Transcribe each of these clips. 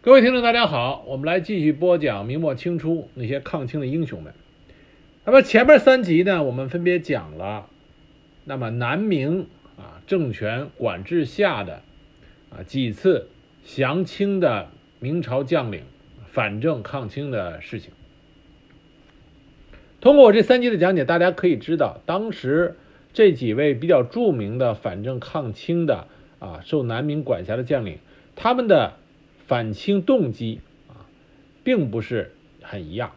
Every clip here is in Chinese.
各位听众，大家好，我们来继续播讲明末清初那些抗清的英雄们。那么前面三集呢，我们分别讲了，那么南明啊政权管制下的啊几次降清的明朝将领反正抗清的事情。通过我这三集的讲解，大家可以知道，当时这几位比较著名的反正抗清的啊受南明管辖的将领，他们的反清动机啊，并不是很一样，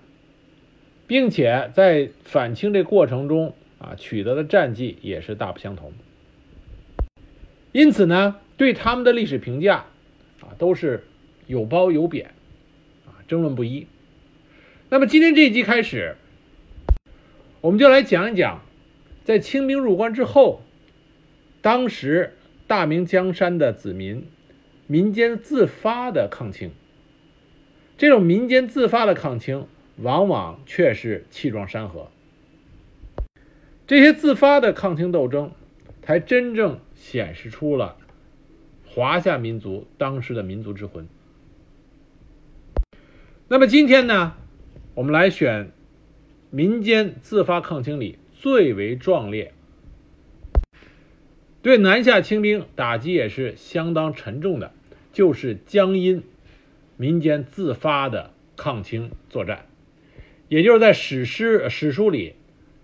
并且在反清这过程中啊，取得的战绩也是大不相同。因此呢，对他们的历史评价啊，都是有褒有贬啊，争论不一。那么今天这一集开始。我们就来讲一讲，在清兵入关之后，当时大明江山的子民民间自发的抗清。这种民间自发的抗清，往往却是气壮山河。这些自发的抗清斗争，才真正显示出了华夏民族当时的民族之魂。那么今天呢，我们来选。民间自发抗清里最为壮烈，对南下清兵打击也是相当沉重的，就是江阴民间自发的抗清作战，也就是在史诗史书里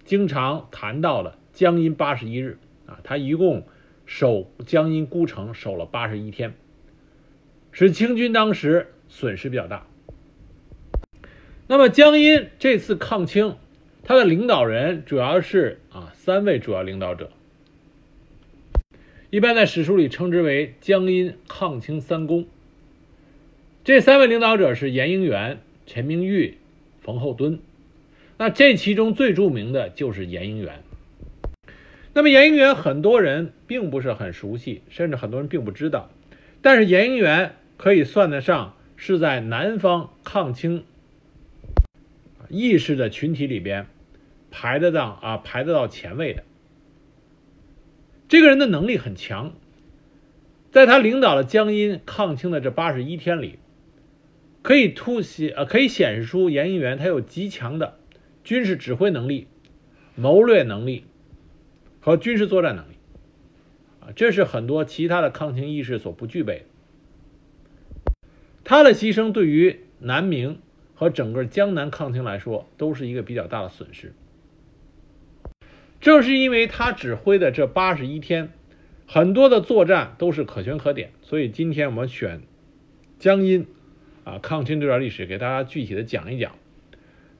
经常谈到的江阴八十一日啊，他一共守江阴孤城守了八十一天，使清军当时损失比较大。那么江阴这次抗清，他的领导人主要是啊三位主要领导者，一般在史书里称之为江阴抗清三公。这三位领导者是严应元、陈明玉、冯厚敦。那这其中最著名的就是严应元。那么严应元很多人并不是很熟悉，甚至很多人并不知道，但是严应元可以算得上是在南方抗清。意识的群体里边，排得到啊，排得到前位的。这个人的能力很强，在他领导了江阴抗清的这八十一天里，可以突显呃，可以显示出严应元他有极强的军事指挥能力、谋略能力和军事作战能力，这是很多其他的抗清义士所不具备的。他的牺牲对于南明。和整个江南抗清来说，都是一个比较大的损失。正是因为他指挥的这八十一天，很多的作战都是可圈可点，所以今天我们选江阴啊抗清这段历史，给大家具体的讲一讲，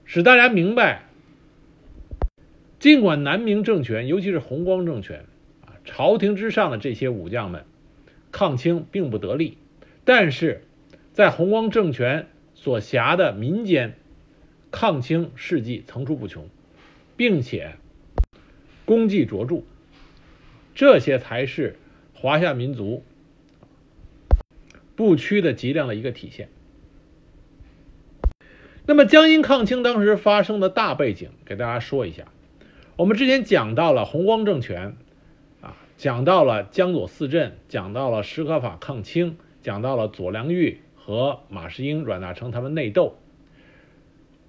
使大家明白，尽管南明政权，尤其是弘光政权啊，朝廷之上的这些武将们抗清并不得力，但是在弘光政权。所辖的民间抗清事迹层出不穷，并且功绩卓著，这些才是华夏民族不屈的脊梁的一个体现。那么江阴抗清当时发生的大背景，给大家说一下。我们之前讲到了弘光政权，啊，讲到了江左四镇，讲到了史可法抗清，讲到了左良玉。和马士英、阮大铖他们内斗。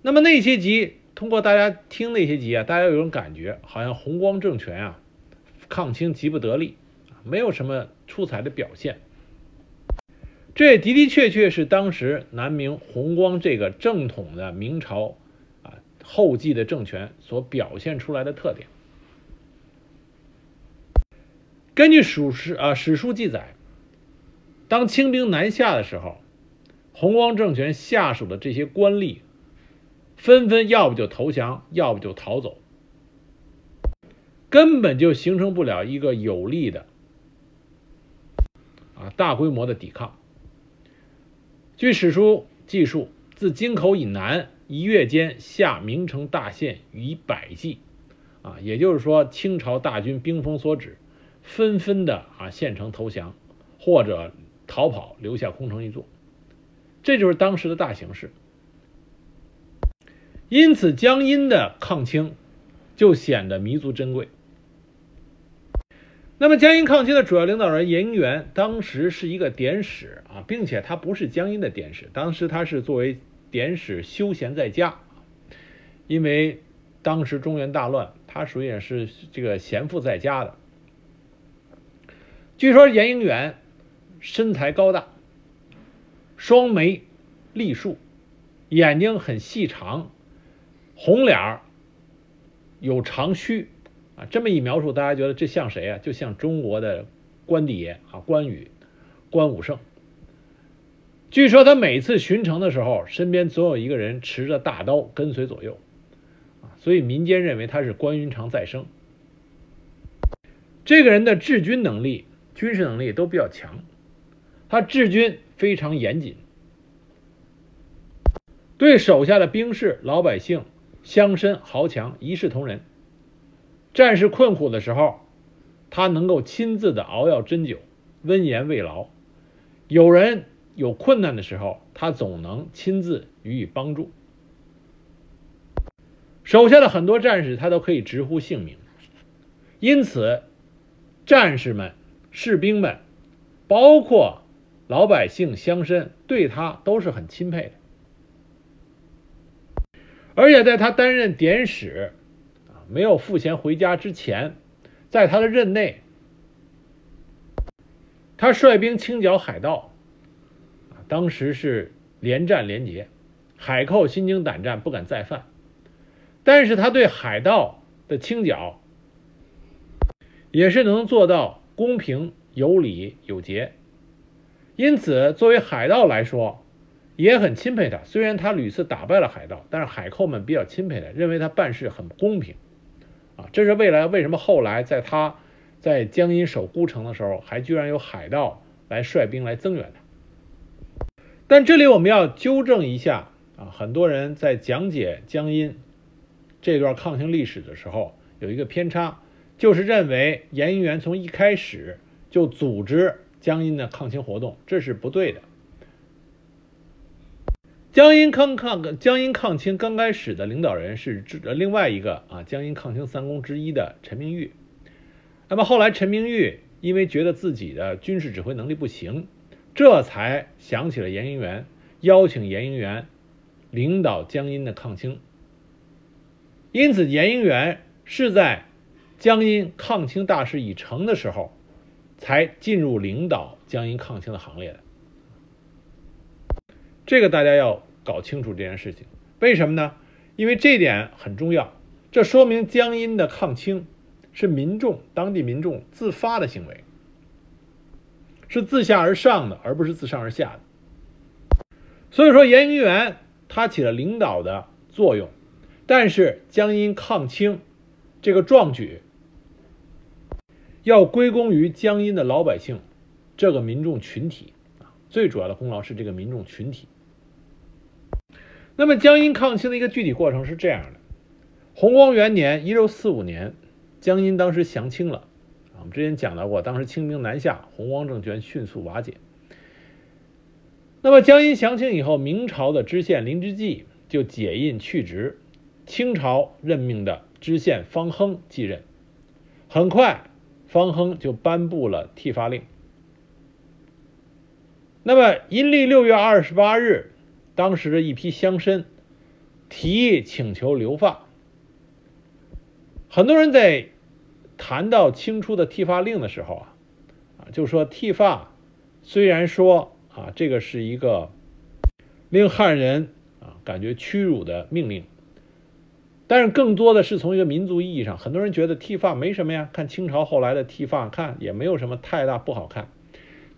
那么那些集，通过大家听那些集啊，大家有种感觉，好像弘光政权啊，抗清极不得力，没有什么出彩的表现。这也的的确确是当时南明弘光这个正统的明朝啊后继的政权所表现出来的特点。根据史实啊史书记载，当清兵南下的时候。弘光政权下属的这些官吏，纷纷要不就投降，要不就逃走，根本就形成不了一个有力的啊大规模的抵抗。据史书记述，自京口以南一月间，下名城大县逾百计，啊，也就是说，清朝大军兵锋所指，纷纷的啊县城投降，或者逃跑，留下空城一座。这就是当时的大形势，因此江阴的抗清就显得弥足珍贵。那么江阴抗清的主要领导人严应元，当时是一个典史啊，并且他不是江阴的典史，当时他是作为典史休闲在家，因为当时中原大乱，他属于也是这个闲赋在家的。据说严应元身材高大，双眉立竖，眼睛很细长，红脸儿，有长须。啊，这么一描述，大家觉得这像谁啊？就像中国的关帝爷啊，关羽，关武圣。据说他每次巡城的时候，身边总有一个人持着大刀跟随左右，啊，所以民间认为他是关云长再生。这个人的治军能力、军事能力都比较强，他治军非常严谨，对手下的兵士、老百姓、乡绅、豪强一视同仁。战士困苦的时候，他能够亲自的熬药针灸，温言慰劳；有人有困难的时候，他总能亲自予以帮助。手下的很多战士，他都可以直呼姓名，因此，战士们、士兵们，包括老百姓、乡绅，对他都是很钦佩的。而且在他担任典史。啊没有赋闲回家之前，在他的任内，他率兵清剿海盗，啊当时是连战连捷，海寇心惊胆战，不敢再犯。但是他对海盗的清剿，也是能做到公平、有理、有节。因此，作为海盗来说，也很钦佩他。虽然他屡次打败了海盗，但是海寇们比较钦佩他，认为他办事很公平。啊，这是未来为什么后来在他在江阴守孤城的时候，还居然有海盗来率兵来增援他。但这里我们要纠正一下啊，很多人在讲解江阴这段抗清历史的时候有一个偏差，就是认为严应元从一开始就组织江阴的抗清活动，这是不对的。江阴抗抗江阴抗清刚开始的领导人是另外一个啊江阴抗清三公之一的陈明玉。那么后来陈明玉因为觉得自己的军事指挥能力不行，这才想起了严应元，邀请严应元领导江阴的抗清。因此，严应元是在江阴抗清大事已成的时候，才进入领导江阴抗清的行列的。这个大家要。搞清楚这件事情，为什么呢？因为这点很重要，这说明江阴的抗清是民众、当地民众自发的行为，是自下而上的，而不是自上而下的。所以说，严应元他起了领导的作用，但是江阴抗清这个壮举要归功于江阴的老百姓这个民众群体，最主要的功劳是这个民众群体。那么江阴抗清的一个具体过程是这样的：洪光元年（一六四五年），江阴当时降清了。我们之前讲到过，当时清兵南下，洪光政权迅速瓦解。那么江阴降清以后，明朝的知县林之纪就解印去职，清朝任命的知县方亨继任。很快，方亨就颁布了剃发令。那么阴历六月二十八日。当时的一批乡绅提议请求留发，很多人在谈到清初的剃发令的时候啊，啊，就说剃发虽然说啊，这个是一个令汉人啊感觉屈辱的命令，但是更多的是从一个民族意义上，很多人觉得剃发没什么呀，看清朝后来的剃发，看也没有什么太大不好看，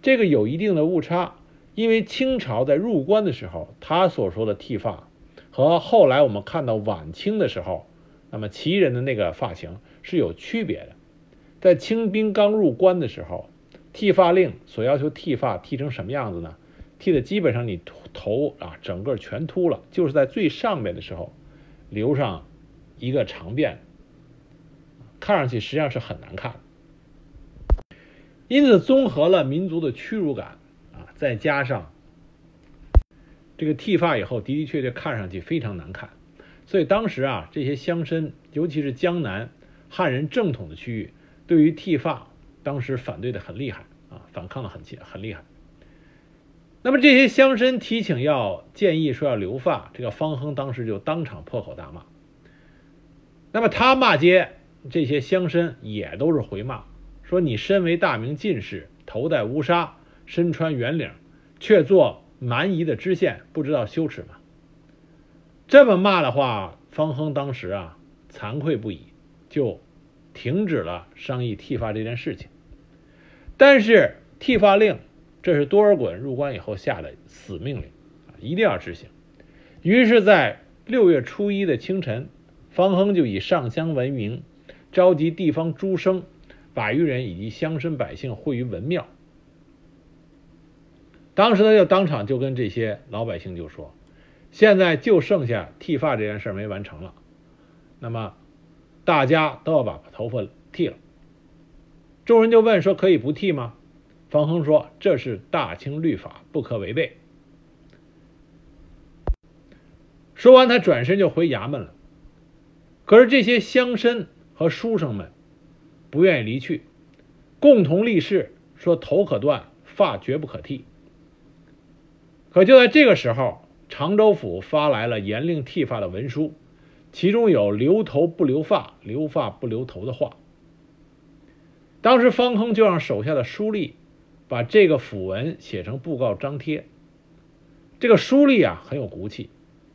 这个有一定的误差。因为清朝在入关的时候，他所说的剃发，和后来我们看到晚清的时候，那么旗人的那个发型是有区别的。在清兵刚入关的时候，剃发令所要求剃发剃成什么样子呢？剃的基本上你头啊整个全秃了，就是在最上面的时候留上一个长辫，看上去实际上是很难看。因此，综合了民族的屈辱感。再加上这个剃发以后的的确确看上去非常难看，所以当时啊，这些乡绅，尤其是江南汉人正统的区域，对于剃发当时反对的很厉害啊，反抗的很很厉害。那么这些乡绅提请要建议说要留发，这个方亨当时就当场破口大骂。那么他骂街，这些乡绅也都是回骂，说你身为大明进士，头戴乌纱，身穿圆领，却做蛮夷的知县，不知道羞耻吗？这么骂的话，方亨当时啊惭愧不已，就停止了商议剃发这件事情。但是剃发令。这是多尔衮入关以后下的死命令，啊，一定要执行。于是，在六月初一的清晨，方亨就以上香闻名，召集地方诸生、百余人以及乡绅百姓会于文庙。当时他就当场就跟这些老百姓就说：“现在就剩下剃发这件事没完成了，那么大家都要把头发剃了。”众人就问说：“可以不剃吗？”方亨说：“这是大清律法，不可违背。”说完，他转身就回衙门了。可是这些乡绅和书生们不愿意离去，共同立誓说：“头可断，发绝不可剃。”可就在这个时候，常州府发来了严令剃发的文书，其中有“留头不留发，留发不留头”的话。当时方亨就让手下的书吏。把这个符文写成布告张贴。这个书吏啊很有骨气，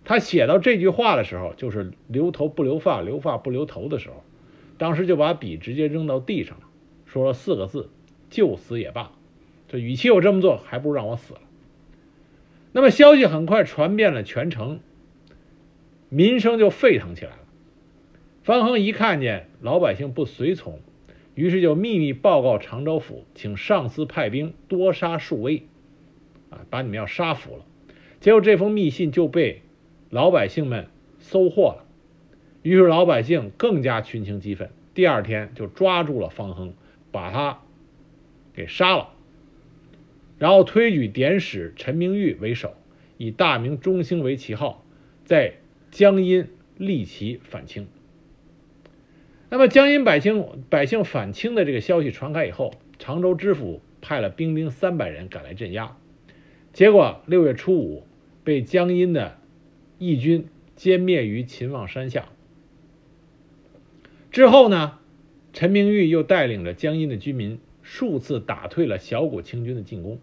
他写到这句话的时候，就是留头不留发，留发不留头的时候，当时就把笔直接扔到地上了，说了四个字：“就死也罢。”这与其我这么做，还不如让我死了。那么消息很快传遍了全城，民生就沸腾起来了。方亨一看见老百姓不随从。于是就秘密报告常州府，请上司派兵多杀数威，啊，把你们要杀服了。结果这封密信就被老百姓们收获了，于是老百姓更加群情激愤。第二天就抓住了方亨，把他给杀了，然后推举典史陈明玉为首，以大明中兴为旗号，在江阴立旗反清。那么江阴百姓百姓反清的这个消息传开以后，常州知府派了兵丁三百人赶来镇压，结果六月初五被江阴的义军歼灭于秦望山下。之后呢，陈明玉又带领着江阴的居民数次打退了小股清军的进攻，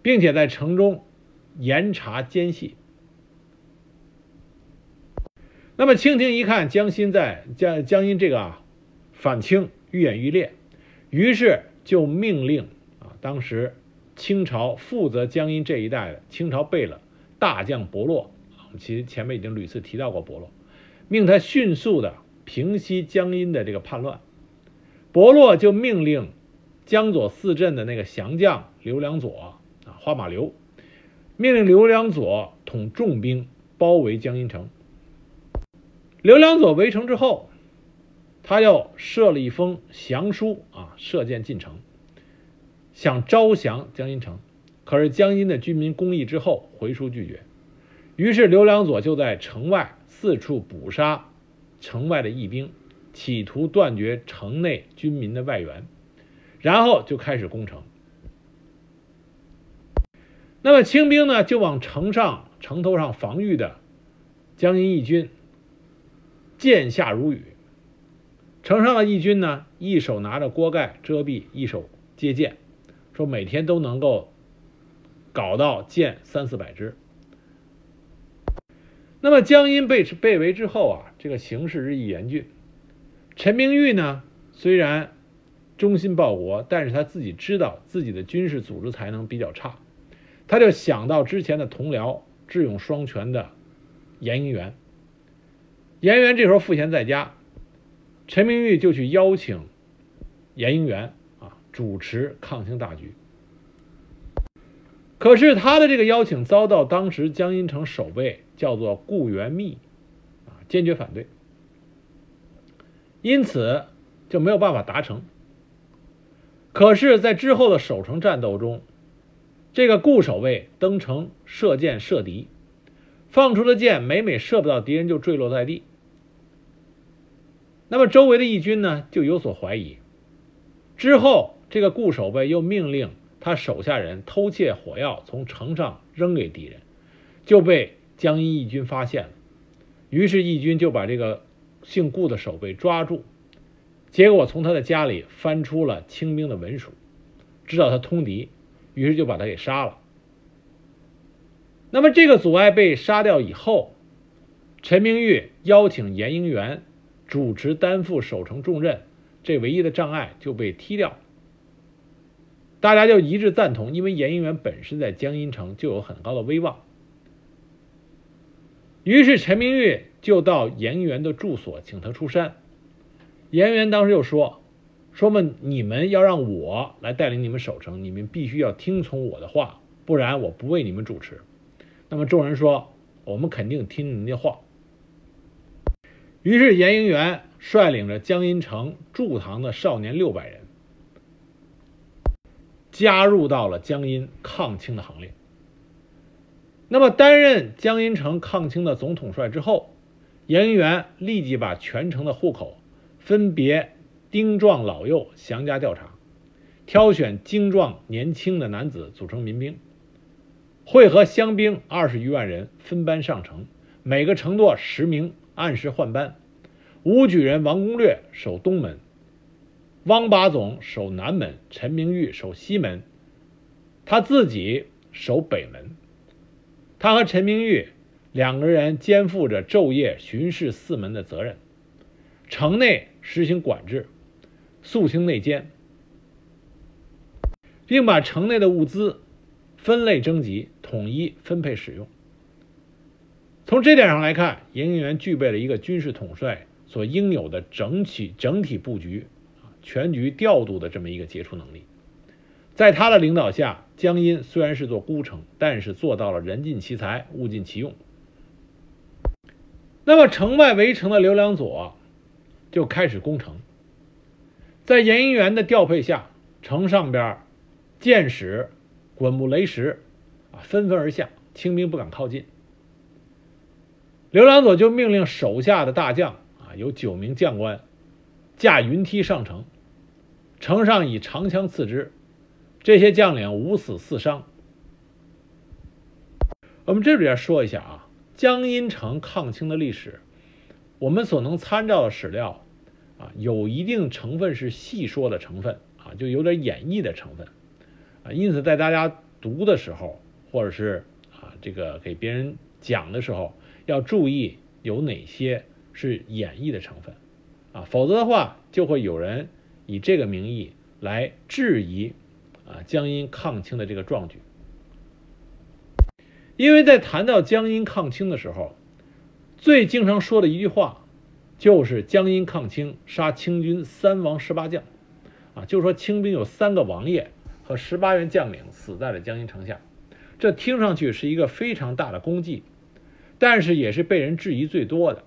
并且在城中严查奸细。那么清廷一看江心在江江阴这个啊反清愈演愈烈，于是就命令啊当时清朝负责江阴这一带的清朝贝勒大将伯洛啊，其实前面已经屡次提到过伯洛，命他迅速的平息江阴的这个叛乱。伯洛就命令江左四镇的那个降将刘良佐啊花马刘，命令刘良佐统重兵包围江阴城。刘良佐围城之后，他又设了一封降书啊，射箭进城，想招降江阴城。可是江阴的军民攻议之后，回书拒绝。于是刘良佐就在城外四处捕杀城外的义兵，企图断绝城内军民的外援，然后就开始攻城。那么清兵呢，就往城上城头上防御的江阴义军。剑下如雨，城上的义军呢，一手拿着锅盖遮蔽，一手接箭，说每天都能够搞到箭三四百支。那么江阴被被围之后啊，这个形势日益严峻。陈明玉呢，虽然忠心报国，但是他自己知道自己的军事组织才能比较差，他就想到之前的同僚智勇双全的严应元。严元这时候赋闲在家，陈明玉就去邀请严应元啊主持抗清大局。可是他的这个邀请遭到当时江阴城守备叫做顾元密啊坚决反对，因此就没有办法达成。可是，在之后的守城战斗中，这个顾守卫登城射箭射敌，放出的箭每每射不到敌人就坠落在地。那么周围的义军呢，就有所怀疑，之后，这个固守卫又命令他手下人偷窃火药，从城上扔给敌人，就被江阴义军发现了。于是义军就把这个姓顾的守备抓住，结果从他的家里翻出了清兵的文书，知道他通敌，于是就把他给杀了。那么这个阻碍被杀掉以后，陈明玉邀请严应元主持担负守城重任，这唯一的障碍就被踢掉。大家就一致赞同，因为严应元本身在江阴城就有很高的威望。于是陈明玉就到严应元的住所请他出山。严元当时就说：“说嘛，你们要让我来带领你们守城，你们必须要听从我的话，不然我不为你们主持。”那么众人说：“我们肯定听您的话。”于是严应元率领着江阴城驻唐的少年六百人，加入到了江阴抗清的行列。那么担任江阴城抗清的总统帅之后，严应元立即把全城的户口分别丁壮老幼详加调查，挑选精壮年轻的男子组成民兵。会合乡兵二十余万人，分班上城，每个城垛十名，按时换班。武举人王攻略守东门，汪八总守南门，陈明玉守西门，他自己守北门。他和陈明玉两个人肩负着昼夜巡视四门的责任。城内实行管制，肃清内奸，并把城内的物资。分类征集，统一分配使用。从这点上来看，严应元具备了一个军事统帅所应有的整体整体布局、全局调度的这么一个杰出能力。在他的领导下，江阴虽然是座孤城，但是做到了人尽其才，物尽其用。那么，城外围城的刘良佐就开始攻城。在严应元的调配下，城上边箭矢。滚木雷石，啊，纷纷而下，清兵不敢靠近。刘良佐就命令手下的大将，啊，有九名将官，架云梯上城，城上以长枪刺之，这些将领五死四伤。我们这里要说一下啊，江阴城抗清的历史，我们所能参照的史料，有一定成分是戏说的成分，啊，就有点演绎的成分。啊，因此在大家读的时候，或者是啊这个给别人讲的时候，要注意有哪些是演绎的成分，啊，否则的话就会有人以这个名义来质疑啊江阴抗清的这个壮举。因为在谈到江阴抗清的时候，最经常说的一句话就是江阴抗清杀清军三王十八将，啊，就说清兵有三个王爷。和十八员将领死在了江阴城下，这听上去是一个非常大的功绩，但是也是被人质疑最多的。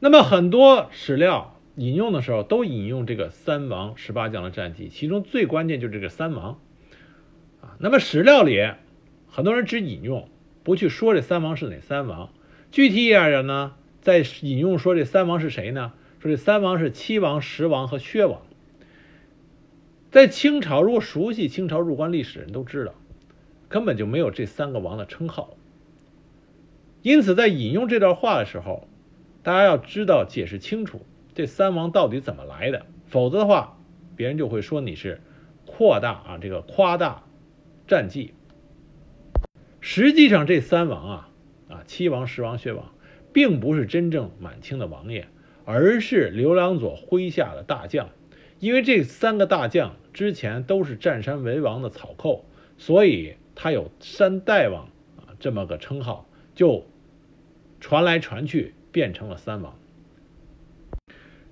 那么很多史料引用的时候都引用这个三王十八将的战绩，其中最关键就是这个三王啊。那么史料里很多人只引用，不去说这三王是哪三王。具体一点呢，在引用说这三王是谁呢？说这三王是七王、十王和薛王。在清朝，如果熟悉清朝入关历史人都知道，根本就没有这三个王的称号。因此，在引用这段话的时候，大家要知道解释清楚这三王到底怎么来的，否则的话，别人就会说你是扩大啊，这个夸大战绩。实际上，这三王啊，啊七王、十王、薛王，并不是真正满清的王爷。而是刘良佐麾下的大将，因为这三个大将之前都是占山为王的草寇，所以他有山大王啊这么个称号，就传来传去变成了三王。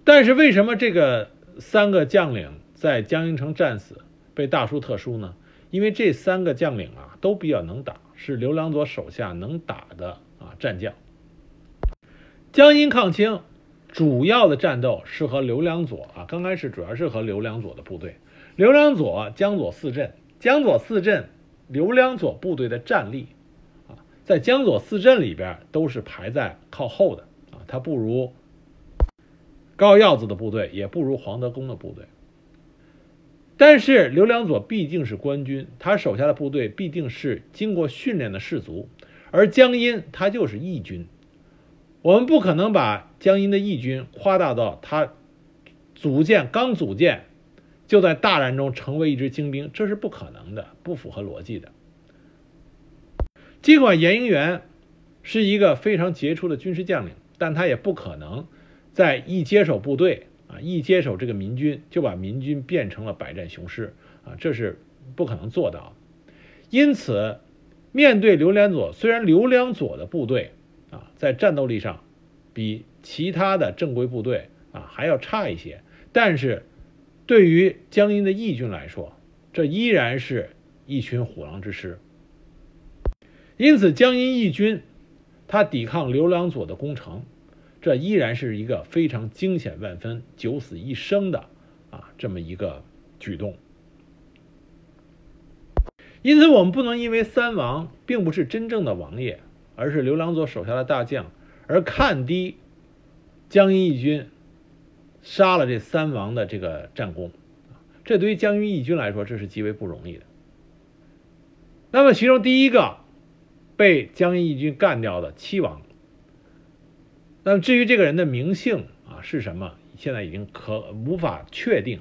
但是为什么这个三个将领在江阴城战死被大书特书呢？因为这三个将领啊都比较能打，是刘良佐手下能打的啊战将。江阴抗清。主要的战斗是和刘良佐啊，刚开始主要是和刘良佐的部队。刘良佐江左四镇，江左四镇，刘良佐部队的战力啊，在江左四镇里边都是排在靠后的啊，他不如高耀子的部队也不如黄德功的部队。但是刘良佐毕竟是官军，他手下的部队必定是经过训练的士卒，而江阴他就是义军，我们不可能把江阴的义军夸大到他组建刚组建就在大战中成为一支精兵，这是不可能的，不符合逻辑的。尽管严应元是一个非常杰出的军事将领，但他也不可能在一接手部队。啊！一接手这个民军，就把民军变成了百战雄师啊！这是不可能做到。因此，面对刘良佐，虽然刘良佐的部队啊在战斗力上比其他的正规部队啊还要差一些，但是对于江阴的义军来说，这依然是一群虎狼之师。因此，江阴义军他抵抗刘良佐的攻城。这依然是一个非常惊险万分、九死一生的啊这么一个举动。因此，我们不能因为三王并不是真正的王爷，而是刘良佐手下的大将，而看低江阴义军杀了这三王的这个战功。这对于江阴义军来说，这是极为不容易的。那么，其中第一个被江阴义军干掉的七王。那么至于这个人的名姓啊是什么，现在已经可无法确定。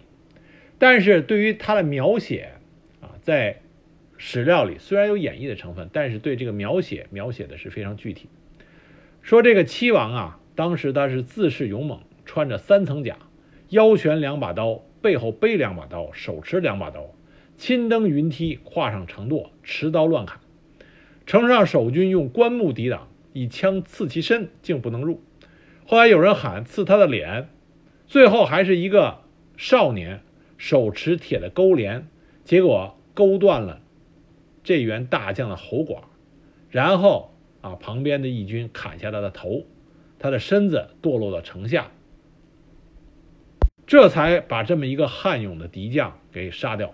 但是对于他的描写啊，在史料里虽然有演绎的成分，但是对这个描写描写的是非常具体。说这个七王啊，当时他是自恃勇猛，穿着三层甲，腰悬两把刀，背后背两把刀，手持两把刀，亲登云梯，跨上城垛，持刀乱砍。城上守军用棺木抵挡，以枪刺其身，竟不能入。后来有人喊刺他的脸，最后还是一个少年手持铁的钩镰，结果钩断了这员大将的喉管，然后啊旁边的义军砍下他的头，他的身子堕落到城下，这才把这么一个悍勇的敌将给杀掉。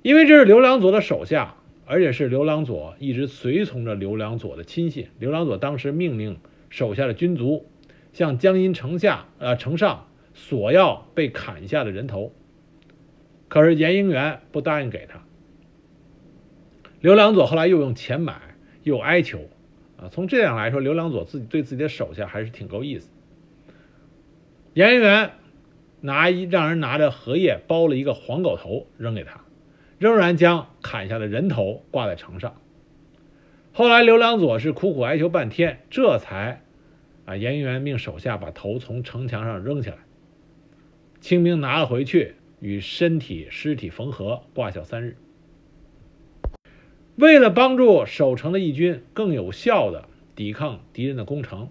因为这是刘良佐的手下，而且是刘良佐一直随从着刘良佐的亲信，刘良佐当时命令。手下的军卒向江阴城下、呃城上索要被砍下的人头，可是严应元不答应给他。刘良佐后来又用钱买，又哀求，啊，从这样来说，刘良佐自己对自己的手下还是挺够意思。严应元拿一让人拿着荷叶包了一个黄狗头扔给他，仍然将砍下的人头挂在城上。后来刘良佐是苦苦哀求半天，这才，啊，严元命手下把头从城墙上扔下来。清兵拿了回去，与身体尸体缝合，挂孝三日。为了帮助守城的义军更有效的抵抗敌人的攻城，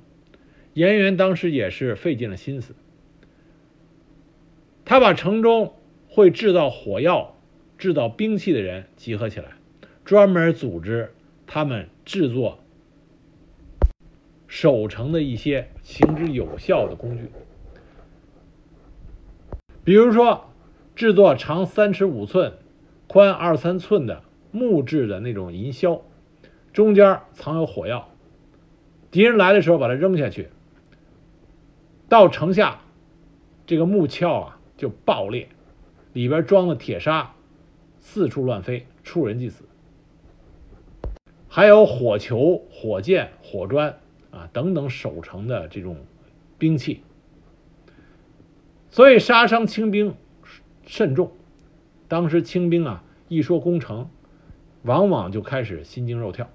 严元当时也是费尽了心思。他把城中会制造火药、制造兵器的人集合起来，专门组织。他们制作守城的一些行之有效的工具，比如说制作长三尺五寸、宽二三寸的木质的那种银箫，中间藏有火药，敌人来的时候把它扔下去，到城下，这个木鞘啊就爆裂，里边装的铁砂四处乱飞，触人即死。还有火球、火箭、火砖啊等等守城的这种兵器，所以杀伤清兵甚重。当时清兵啊一说攻城，往往就开始心惊肉跳。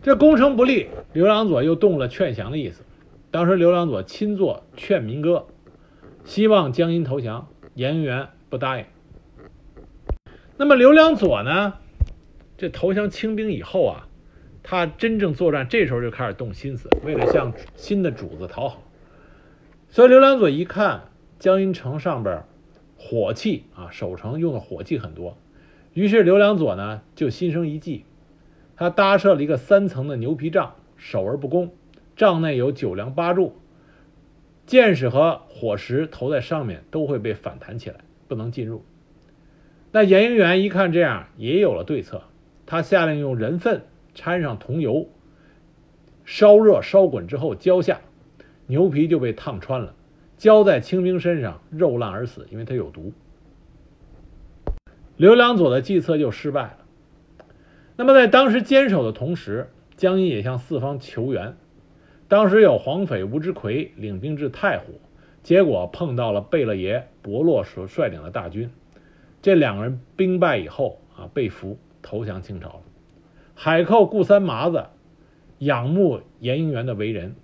这攻城不利，刘良佐又动了劝降的意思。当时刘良佐亲作劝民歌，希望江阴投降，严元不答应。那么刘良佐呢？这投降清兵以后啊，他真正作战，这时候就开始动心思，为了向新的主子讨好。所以刘良佐一看江阴城上边火器啊，守城用的火器很多，于是刘良佐呢就心生一计，他搭设了一个三层的牛皮帐，守而不攻，帐内有九梁八柱，箭矢和火石投在上面都会被反弹起来，不能进入。那严应元一看这样，也有了对策。他下令用人粪掺上桐油，烧热烧滚之后浇下，牛皮就被烫穿了，浇在清兵身上，肉烂而死，因为它有毒。刘良佐的计策就失败了。那么在当时坚守的同时，江阴也向四方求援。当时有黄匪吴之奎领兵至太湖，结果碰到了贝勒爷伯洛所率领的大军，这两个人兵败以后啊，被俘投降清朝了。海寇顾三麻子仰慕严应元的为人，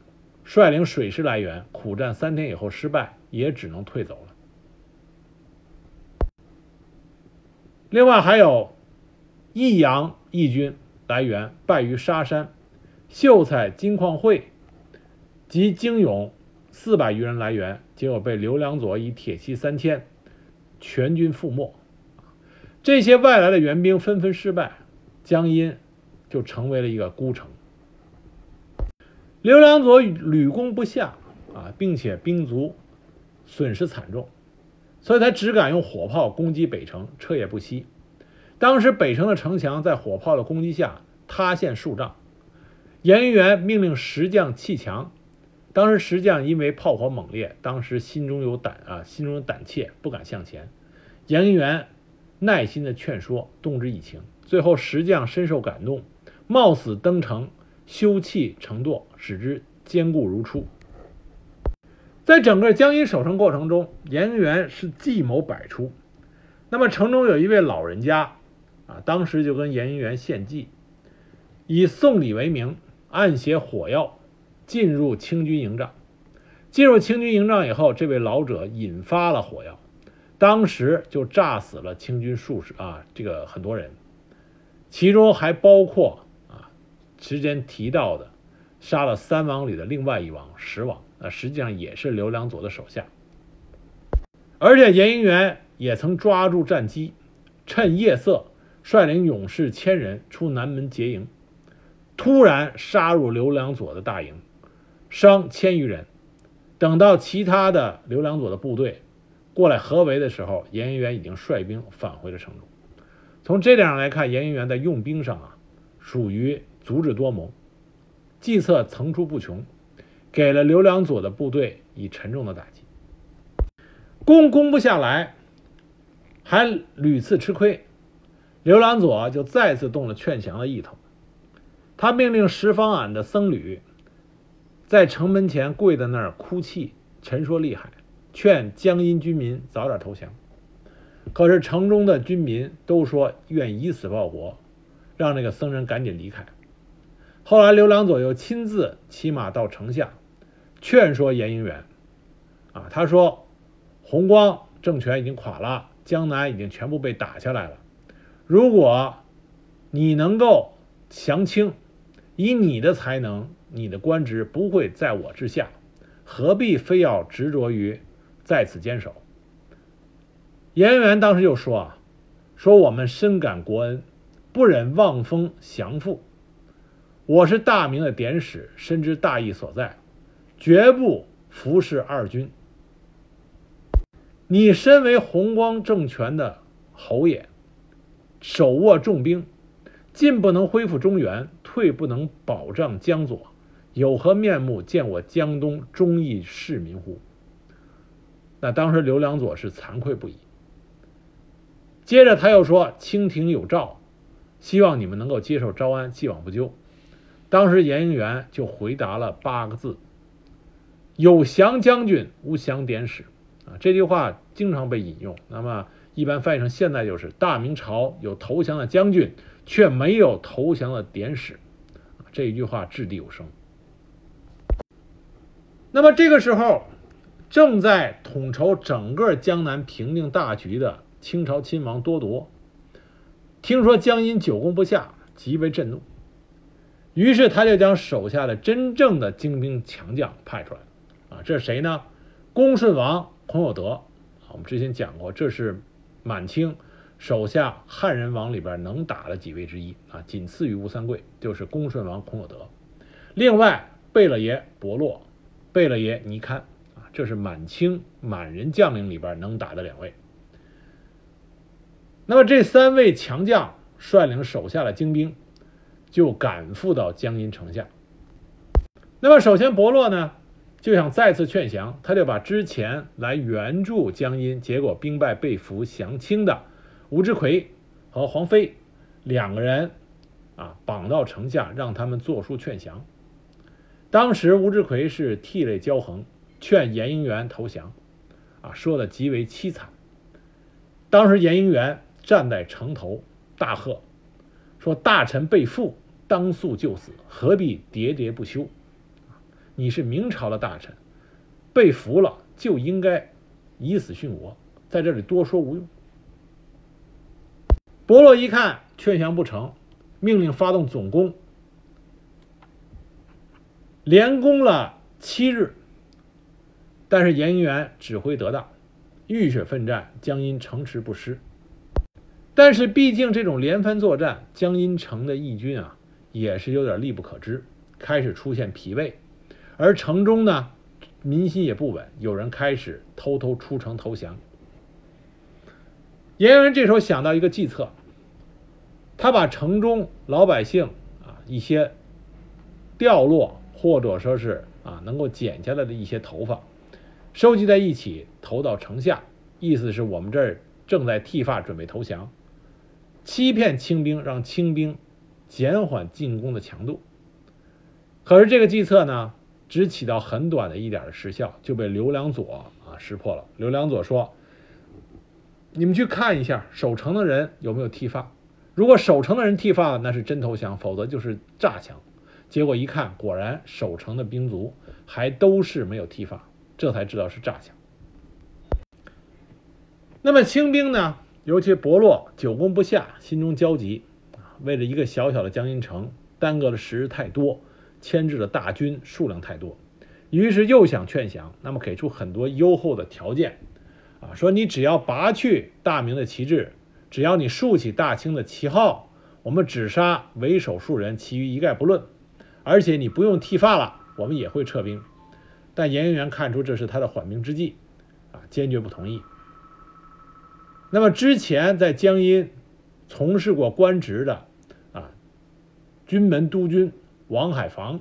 率领水师来援，苦战三天以后失败，也只能退走了。另外还有益阳义军来援，败于沙山；秀才金矿会及精勇四百余人来援，结果被刘良佐以铁骑三千全军覆没。这些外来的援兵纷纷失败，江阴就成为了一个孤城。刘良佐屡攻不下啊，并且兵卒损失惨重。所以他只敢用火炮攻击北城，彻夜不息。当时北城的城墙在火炮的攻击下塌陷数丈。严应元命令石匠砌墙，当时石匠因为炮火猛烈，当时心中有胆啊，心中有胆怯，不敢向前。严应元耐心的劝说，动之以情，最后石匠深受感动，冒死登城修砌城垛，使之坚固如初。在整个江阴守城过程中，严元是计谋百出。那么城中有一位老人家，啊，当时就跟严元献计，以送礼为名，暗携火药进入清军营帐。进入清军营帐以后，这位老者引发了火药，当时就炸死了清军数十啊，这个很多人，其中还包括啊，之前提到的杀了三王里的另外一王石王。啊实际上也是刘良佐的手下，而且严应元也曾抓住战机，趁夜色率领勇士千人出南门劫营，突然杀入刘良佐的大营，伤千余人。等到其他的刘良佐的部队过来合围的时候，严应元已经率兵返回了城中。从这点上来看，严应元在用兵上啊，属于足智多谋，计策层出不穷。给了刘良佐的部队以沉重的打击，攻攻不下来，还屡次吃亏，刘良佐就再次动了劝降的意头。他命令十方庵的僧侣在城门前跪在那儿哭泣，陈说厉害，劝江阴军民早点投降。可是城中的军民都说愿以死报国，让那个僧人赶紧离开。后来刘良佐又亲自骑马到城下。劝说严应元，啊，他说，弘光政权已经垮了，江南已经全部被打下来了。如果你能够降清，以你的才能，你的官职不会在我之下，何必非要执着于在此坚守？严元当时就说啊，说我们深感国恩，不忍望风降附。我是大明的典史，深知大义所在。绝不服侍二军。你身为弘光政权的侯爷，手握重兵，进不能恢复中原，退不能保障江左，有何面目见我江东忠义市民乎？那当时刘良佐是惭愧不已。接着他又说：“清廷有诏，希望你们能够接受招安，既往不咎。”当时严应元就回答了八个字。有降将军，无降典史，啊，这句话经常被引用。那么一般翻译成现在就是：大明朝有投降的将军，却没有投降的典史。这一句话掷地有声。那么这个时候，正在统筹整个江南平定大局的清朝亲王多铎，听说江阴久攻不下，极为震怒，于是他就将手下的真正的精兵强将派出来。啊，这是谁呢？恭顺王孔有德。我们之前讲过，这是满清手下汉人王里边能打的几位之一啊，仅次于吴三桂，就是恭顺王孔有德。另外，贝勒爷伯洛、贝勒爷尼堪，这是满清满人将领里边能打的两位。那么这三位强将率领手下的精兵，就赶赴到江阴城下。那么首先，伯洛呢？就想再次劝降，他就把之前来援助江阴，结果兵败被俘降清的吴之奎和黄飞两个人啊绑到城下，让他们作书劝降。当时吴之奎是涕泪交横，劝严应元投降，啊，说的极为凄惨。当时严应元站在城头大喝，说：“大臣被俘，当速就死，何必喋喋不休？你是明朝的大臣，被俘了就应该以死殉国，在这里多说无用。”伯洛一看劝降不成，命令发动总攻。连攻了七日，但是严元指挥得当，浴血奋战，江阴城池不失。但是毕竟这种连番作战，江阴城的义军啊也是有点力不可支，开始出现疲惫。而城中呢，民心也不稳，有人开始偷偷出城投降。严元这时候想到一个计策，他把城中老百姓啊一些掉落。或者说是啊，能够剪下来的一些头发，收集在一起，投到城下，意思是我们这儿正在剃发，准备投降，欺骗清兵，让清兵减缓进攻的强度。可是这个计策呢，只起到很短的一点的时效，就被刘良佐啊识破了。刘良佐说：“你们去看一下守城的人有没有剃发，如果守城的人剃发，那是真投降；否则就是诈降。”结果一看，果然守城的兵卒还都是没有剃发，这才知道是诈降。那么清兵呢，尤其伯洛久攻不下，心中焦急啊，为了一个小小的江阴城，耽搁了时日太多，牵制的大军数量太多，于是又想劝降，那么给出很多优厚的条件啊，说你只要拔去大明的旗帜，只要你竖起大清的旗号，我们只杀为首数人，其余一概不论。而且你不用剃发了，我们也会撤兵。但严应元看出这是他的缓兵之计，啊，坚决不同意。那么之前在江阴从事过官职的啊，军门督军王海防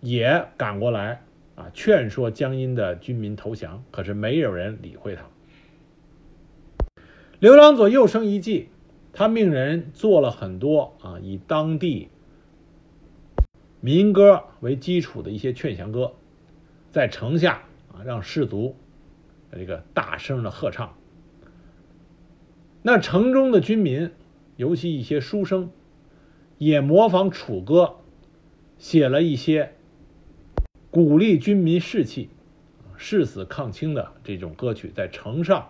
也赶过来啊，劝说江阴的军民投降，可是没有人理会他。刘郎佐又生一计，他命人做了很多啊，以当地。民歌为基础的一些劝降歌，在城下啊，让士卒这个大声的喝唱。那城中的军民，尤其一些书生，也模仿楚歌，写了一些鼓励军民士气、誓死抗清的这种歌曲，在城上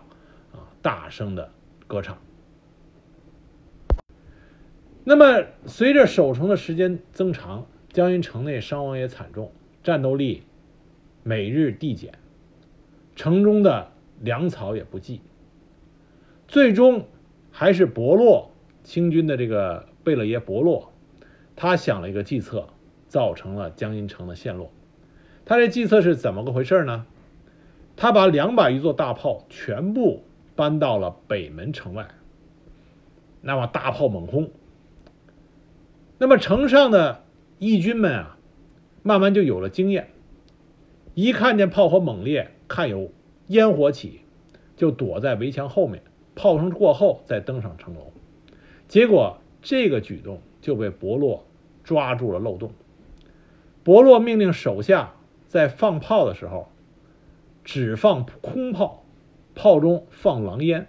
啊大声的歌唱。那么，随着守城的时间增长。江阴城内伤亡也惨重，战斗力每日递减，城中的粮草也不济。最终还是伯洛清军的这个贝勒爷伯洛，他想了一个计策，造成了江阴城的陷落。他这计策是怎么个回事呢？他把两百余座大炮全部搬到了北门城外，那么大炮猛轰，那么城上的。义军们啊，慢慢就有了经验，一看见炮火猛烈，看有烟火起，就躲在围墙后面，炮声过后再登上城楼。结果这个举动就被伯洛抓住了漏洞。伯洛命令手下在放炮的时候，只放空炮，炮中放狼烟。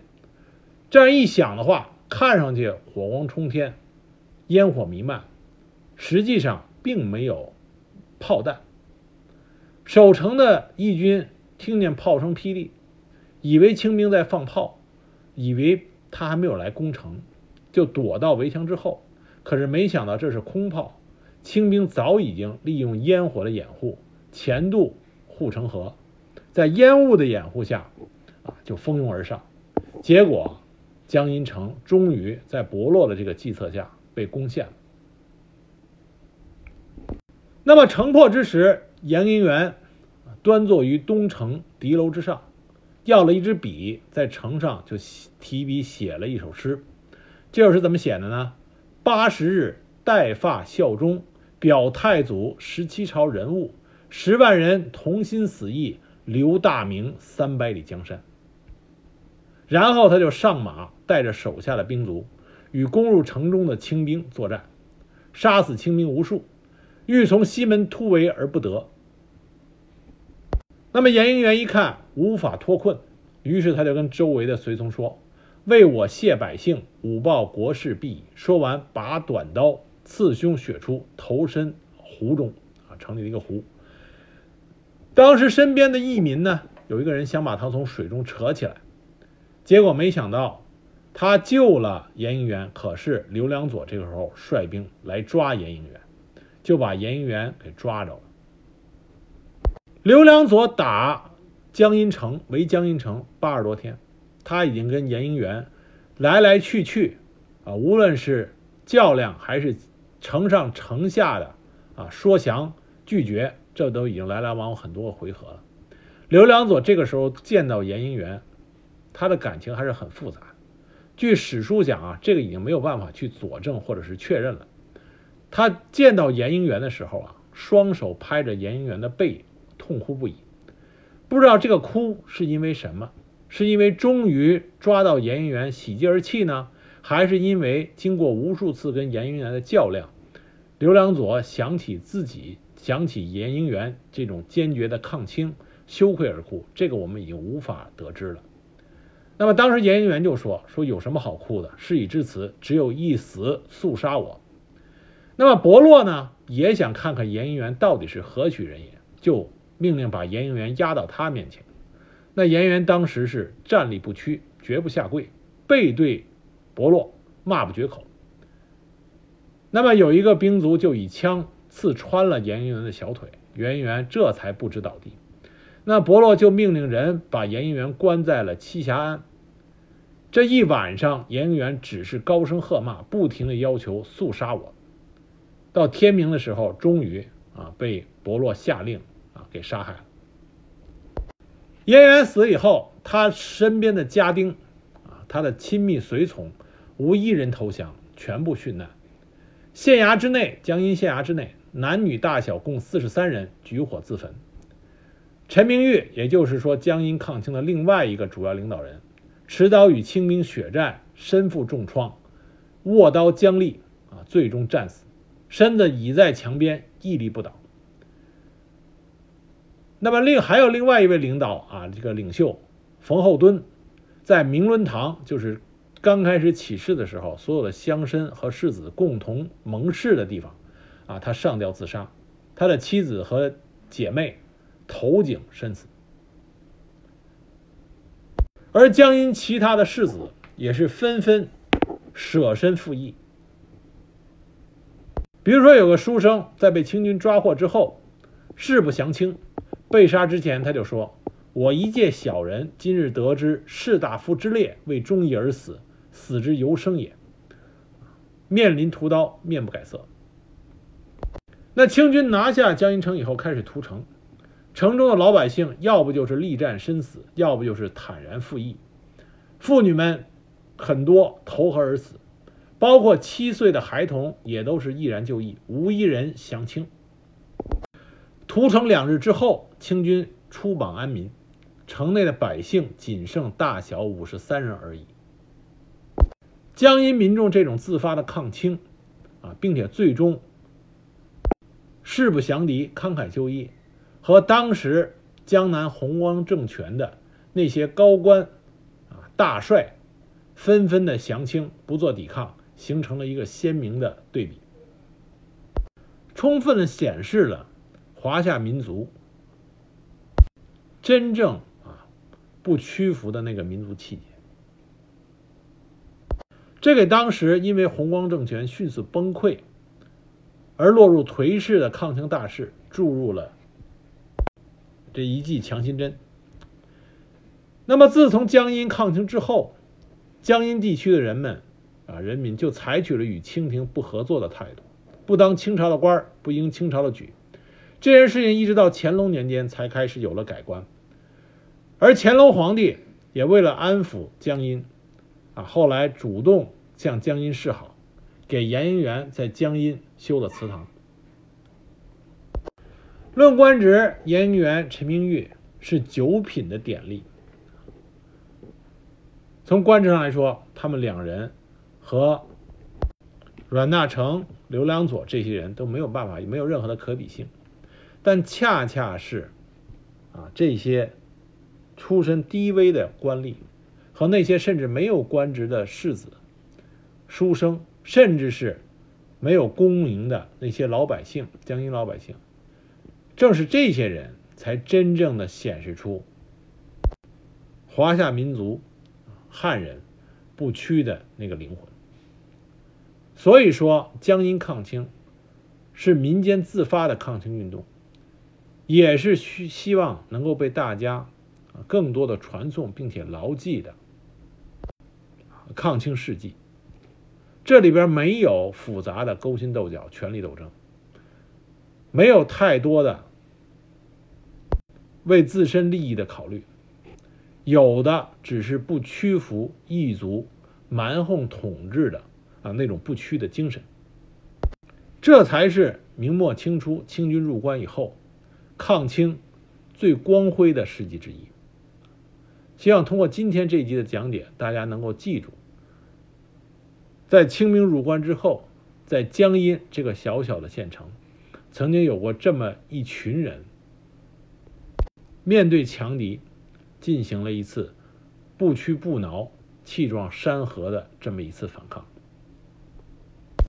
这样一响的话，看上去火光冲天，烟火弥漫。实际上并没有炮弹。守城的义军听见炮声霹雳，以为清兵在放炮，以为他还没有来攻城，就躲到围墙之后。可是没想到这是空炮，清兵早已经利用烟火的掩护，前渡护城河，在烟雾的掩护下，啊，就蜂拥而上。结果江阴城终于在伯洛的这个计策下被攻陷了。那么城破之时，严应元端坐于东城敌楼之上，要了一支笔，在城上就提笔写了一首诗。这首诗怎么写的呢？八十日，带发效忠，表太祖十七朝人物，十万人同心死义，留大明三百里江山。然后他就上马，带着手下的兵卒，与攻入城中的清兵作战，杀死清兵无数，欲从西门突围而不得。那么严应元一看无法脱困，于是他就跟周围的随从说：“为我谢百姓，吾报国事必矣。”说完，拔短刀刺胸血出，投身湖中啊，城里的一个湖。当时身边的义民呢，有一个人想把他从水中扯起来。结果没想到，他救了严应元，可是刘良佐这个时候率兵来抓严应元，就把严应元给抓着了。刘良佐打江阴城，围江阴城八十多天，他已经跟严应元来来去去，啊，无论是较量还是城上城下的啊说降拒绝，这都已经来来往往很多个回合了。刘良佐这个时候见到严应元。他的感情还是很复杂。据史书讲啊，这个已经没有办法去佐证或者是确认了。他见到严应元的时候啊，双手拍着严应元的背，痛哭不已。不知道这个哭是因为什么？是因为终于抓到严应元喜极而泣呢，还是因为经过无数次跟严应元的较量，刘良佐想起自己，想起严应元这种坚决的抗清，羞愧而哭？这个我们已经无法得知了。那么当时严应元就说：“说有什么好哭的？事已至此，只有一死，速杀我。”那么伯洛呢，也想看看严应元到底是何许人也，就命令把严应元押到他面前。那严元当时是站立不屈，绝不下跪，背对伯洛，骂不绝口。那么有一个兵卒就以枪刺穿了严应元的小腿，严应元这才不知倒地。那伯洛就命令人把严应元关在了栖霞庵。这一晚上，严应元只是高声喝骂，不停的要求速杀我。到天明的时候，终于啊被伯洛下令给杀害了。严元死以后，他身边的家丁啊，他的亲密随从，无一人投降，全部殉难。县衙之内，江阴县衙之内，男女大小共四十三人举火自焚。陈明玉，也就是说江阴抗清的另外一个主要领导人。持刀与清兵血战，身负重创，握刀僵立，啊，最终战死，身子倚在墙边，屹立不倒。那么另还有另外一位领导啊，这个领袖冯厚敦，在明伦堂，就是刚开始起事的时候，所有的乡绅和士子共同盟誓的地方，啊，他上吊自杀，他的妻子和姐妹投井身死。而江阴其他的士子也是纷纷舍身赴义。比如说，有个书生在被清军抓获之后，誓不降清，被杀之前他就说：“我一介小人，今日得知士大夫之烈为忠义而死，死之犹生也。”面临屠刀，面不改色。那清军拿下江阴城以后，开始屠城。城中的老百姓，要不就是力战身死，要不就是坦然赴义。妇女们很多投河而死，包括七岁的孩童也都是毅然就义，无一人降清。屠城两日之后，清军出榜安民，城内的百姓仅剩大小五十三人而已。江阴民众这种自发的抗清，啊，并且最终誓不降敌，慷慨就义。和当时江南弘光政权的那些高官啊大帅纷纷的降清，不做抵抗，形成了一个鲜明的对比，充分的显示了华夏民族真正啊不屈服的那个民族气节。这给当时因为弘光政权迅速崩溃而落入颓势的抗清大势注入了。这一剂强心针。那么，自从江阴抗清之后，江阴地区的人们啊，人民就采取了与清廷不合作的态度，不当清朝的官不应清朝的举。这件事情一直到乾隆年间才开始有了改观。而乾隆皇帝也为了安抚江阴，啊，后来主动向江阴示好，给严应元在江阴修了祠堂。论官职，严元、陈明玉是九品的典例。从官职上来说，他们两人和阮大铖、刘良佐这些人都没有办法，没有任何的可比性。但恰恰是啊，这些出身低微的官吏和那些甚至没有官职的士子、书生，甚至是没有功名的那些老百姓、江阴老百姓。正是这些人才真正的显示出华夏民族汉人不屈的那个灵魂。所以说，江阴抗清是民间自发的抗清运动，也是希希望能够被大家更多的传颂并且牢记的抗清事迹。这里边没有复杂的勾心斗角、权力斗争，没有太多的。为自身利益的考虑，有的只是不屈服异族蛮横统治的啊那种不屈的精神。这才是明末清初清军入关以后抗清最光辉的事迹之一。希望通过今天这一集的讲解，大家能够记住，在清兵入关之后，在江阴这个小小的县城，曾经有过这么一群人。面对强敌，进行了一次不屈不挠、气壮山河的这么一次反抗。